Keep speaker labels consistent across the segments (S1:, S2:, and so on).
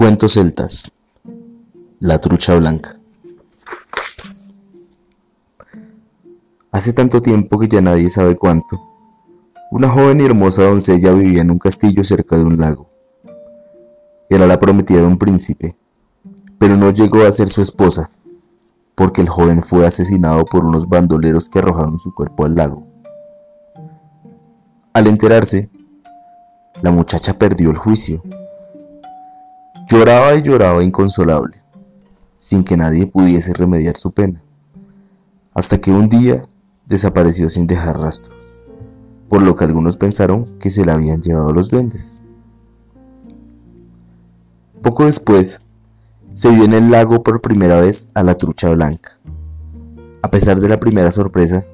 S1: Cuentos celtas. La trucha blanca. Hace tanto tiempo que ya nadie sabe cuánto, una joven y hermosa doncella vivía en un castillo cerca de un lago. Era la prometida de un príncipe, pero no llegó a ser su esposa, porque el joven fue asesinado por unos bandoleros que arrojaron su cuerpo al lago. Al enterarse, la muchacha perdió el juicio Lloraba y lloraba inconsolable, sin que nadie pudiese remediar su pena, hasta que un día desapareció sin dejar rastros, por lo que algunos pensaron que se la habían llevado los duendes. Poco después, se vio en el lago por primera vez a la trucha blanca. A pesar de la primera sorpresa,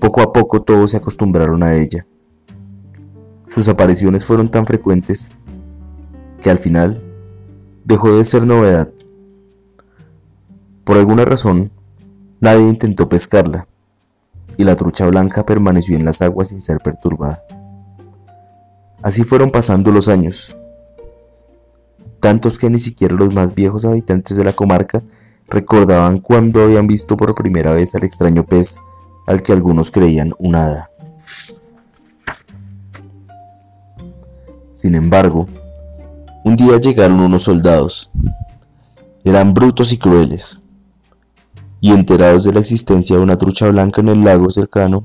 S1: poco a poco todos se acostumbraron a ella. Sus apariciones fueron tan frecuentes que al final dejó de ser novedad. Por alguna razón, nadie intentó pescarla, y la trucha blanca permaneció en las aguas sin ser perturbada. Así fueron pasando los años, tantos que ni siquiera los más viejos habitantes de la comarca recordaban cuando habían visto por primera vez al extraño pez al que algunos creían un hada. Sin embargo, un día llegaron unos soldados. Eran brutos y crueles. Y enterados de la existencia de una trucha blanca en el lago cercano,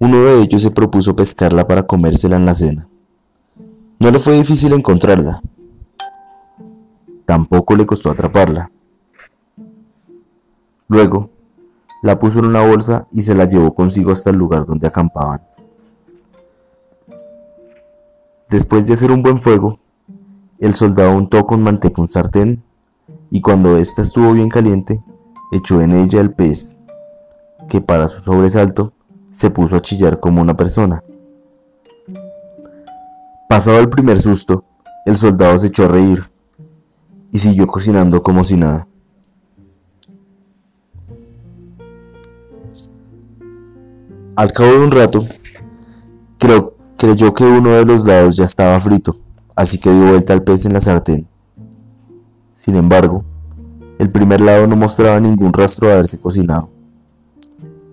S1: uno de ellos se propuso pescarla para comérsela en la cena. No le fue difícil encontrarla. Tampoco le costó atraparla. Luego, la puso en una bolsa y se la llevó consigo hasta el lugar donde acampaban. Después de hacer un buen fuego, el soldado untó con manteca un sartén y cuando ésta estuvo bien caliente, echó en ella el pez, que para su sobresalto se puso a chillar como una persona. Pasado el primer susto, el soldado se echó a reír y siguió cocinando como si nada. Al cabo de un rato, creyó que uno de los lados ya estaba frito así que dio vuelta al pez en la sartén. Sin embargo, el primer lado no mostraba ningún rastro de haberse cocinado.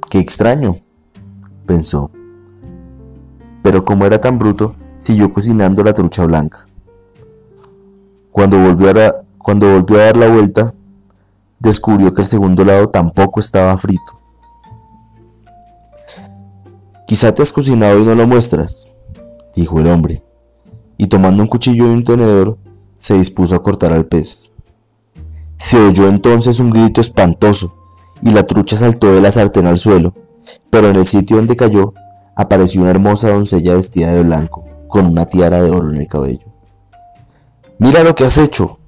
S1: ¡Qué extraño! pensó. Pero como era tan bruto, siguió cocinando la trucha blanca. Cuando volvió a, dar la vuelta, descubrió que el segundo lado tampoco estaba frito. Quizá te has cocinado y no lo muestras, dijo el hombre y tomando un cuchillo y un tenedor, se dispuso a cortar al pez. Se oyó entonces un grito espantoso, y la trucha saltó de la sartén al suelo, pero en el sitio donde cayó apareció una hermosa doncella vestida de blanco, con una tiara de oro en el cabello. Mira lo que has hecho,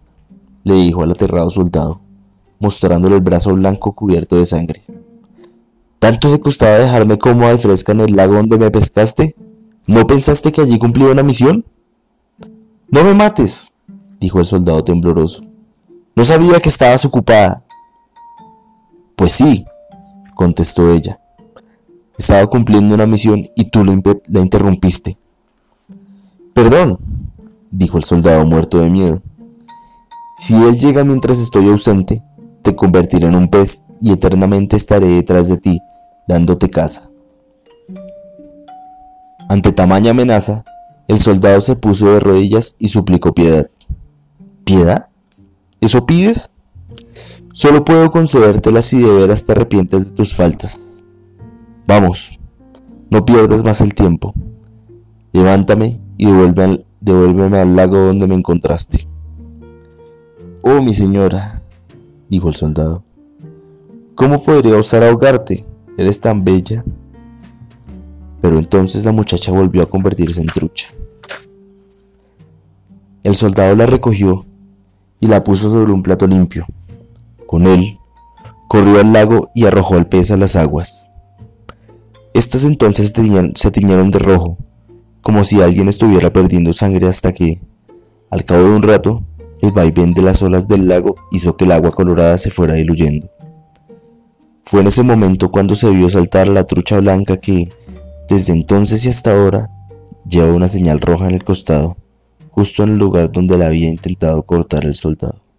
S1: le dijo al aterrado soldado, mostrándole el brazo blanco cubierto de sangre. ¿Tanto te costaba dejarme cómoda y fresca en el lago donde me pescaste? ¿No pensaste que allí cumplía una misión? No me mates, dijo el soldado tembloroso. No sabía que estabas ocupada. Pues sí, contestó ella. Estaba cumpliendo una misión y tú la interrumpiste. Perdón, dijo el soldado muerto de miedo. Si él llega mientras estoy ausente, te convertiré en un pez y eternamente estaré detrás de ti, dándote caza. Ante tamaña amenaza, el soldado se puso de rodillas y suplicó piedad. ¿Piedad? ¿Eso pides? Solo puedo concedértela si de veras te arrepientes de tus faltas. Vamos, no pierdas más el tiempo. Levántame y devuélveme al lago donde me encontraste. Oh, mi señora, dijo el soldado, ¿cómo podría osar ahogarte? Eres tan bella. Pero entonces la muchacha volvió a convertirse en trucha. El soldado la recogió y la puso sobre un plato limpio. Con él, corrió al lago y arrojó el pez a las aguas. Estas entonces se tiñeron de rojo, como si alguien estuviera perdiendo sangre hasta que, al cabo de un rato, el vaivén de las olas del lago hizo que el agua colorada se fuera diluyendo. Fue en ese momento cuando se vio saltar la trucha blanca que, desde entonces y hasta ahora, lleva una señal roja en el costado justo en el lugar donde la había intentado cortar el soldado.